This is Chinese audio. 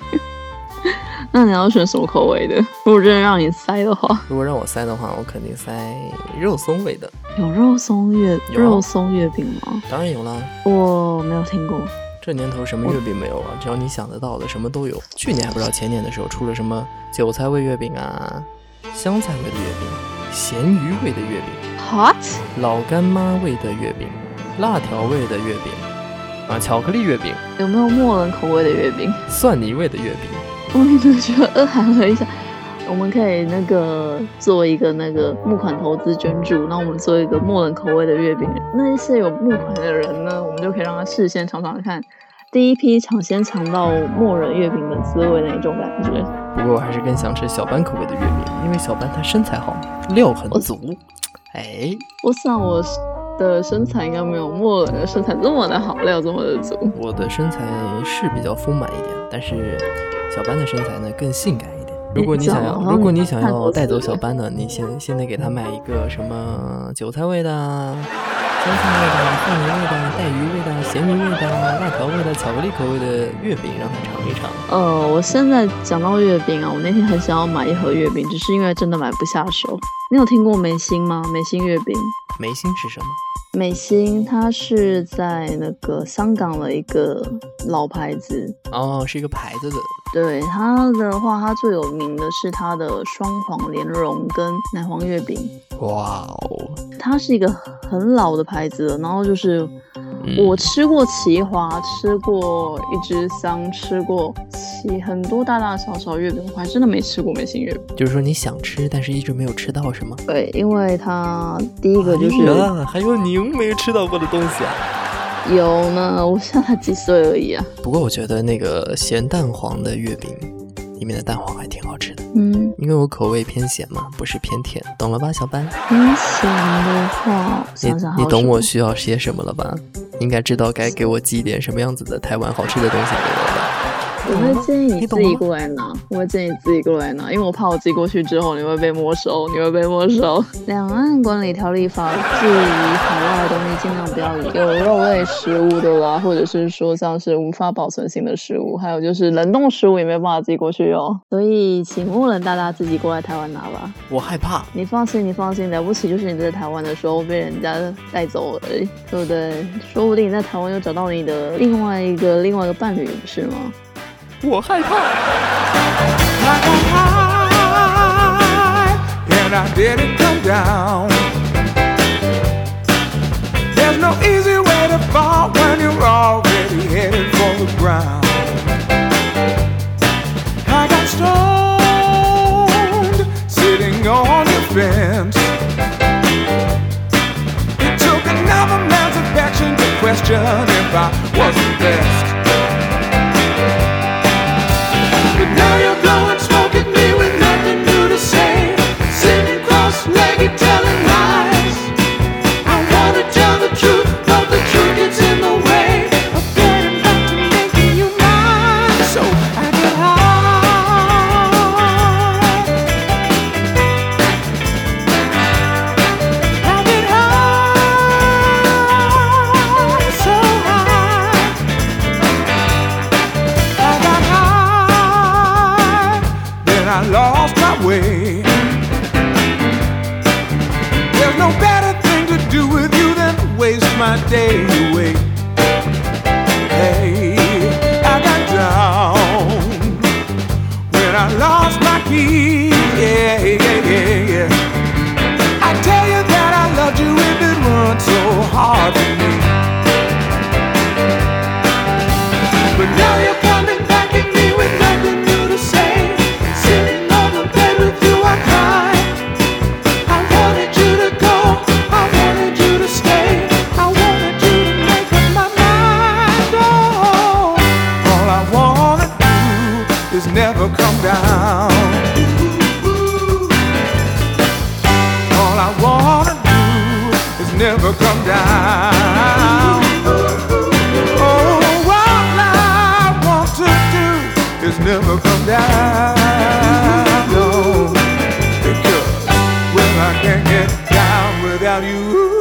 那你要选什么口味的？如果真的让你塞的话，如果让我塞的话，我肯定塞肉松味的。有肉松月肉松月饼吗？当然有啦，我没有听过。这年头什么月饼没有啊？只要你想得到的，什么都有。去年还不知道前年的时候出了什么韭菜味月饼啊，香菜味的月饼，咸鱼味的月饼，Hot？老干妈味的月饼，辣条味的月饼，啊，巧克力月饼，有没有默人口味的月饼？蒜泥味的月饼。我真的觉得二含了一下。我们可以那个做一个那个募款投资捐助，那我们做一个默人口味的月饼。那一些有募款的人呢，我们就可以让他事先尝尝看，第一批抢先尝到默人月饼的滋味的一种感觉。不过我还是更想吃小班口味的月饼，因为小班他身材好，料很足。哎，我想我的身材应该没有默人的身材这么的好，料这么的足。我的身材是比较丰满一点，但是小班的身材呢更性感一点。如果你想要，如果你想要带走小班呢，你先先得给他买一个什么韭菜味的啊、香菜味的、蒜泥味的、带鱼味的、咸鱼味的、辣条味的、巧克力口味的月饼，让他尝一尝。呃，我现在讲到月饼啊，我那天很想要买一盒月饼，只是因为真的买不下手。你有听过眉心吗？眉心月饼。眉心是什么？美心它是在那个香港的一个老牌子，哦，是一个牌子的。对它的话，它最有名的是它的双黄莲蓉跟奶黄月饼。哇哦，它是一个很老的牌子了，然后就是嗯我吃过奇华，吃过一枝香，吃过奇很多大大小小月饼，我还真的没吃过美心月饼。就是说你想吃，但是一直没有吃到，是吗？对，因为它第一个就是哎还有您没吃到过的东西啊。有呢，我现在几岁而已啊。不过我觉得那个咸蛋黄的月饼里面的蛋黄还挺好吃的，嗯，因为我口味偏咸嘛，不是偏甜，懂了吧，小班？偏咸的话，你想想还你懂我需要些什么了吧？应该知道该给我寄一点什么样子的台湾好吃的东西给我吧？我会建议你自己过来拿，我会建议你自己过来拿，因为我怕我寄过去之后你会被没收，你会被没收。两岸管理条例法至于海外的东西，尽量不要有肉类食物的啦，或者是说像是无法保存性的食物，还有就是冷冻食物也没有办法寄过去哦。所以请默认大大自己过来台湾拿吧。我害怕。你放心，你放心，了不起就是你在台湾的时候被人家带走而已，对不对？说不定你在台湾又找到你的另外一个另外一个伴侣，不是吗？我害怕。 I got high and I didn't come down. There's no easy way to fall when you're already headed for the ground. I got stoned sitting on your fence. It took another man's affection to question if I was the best. Now you're blowing then I lost my way. There's no better thing to do with you than waste my day away. come down. Oh, all I want to do is never come down. No, because, well, I can't get down without you.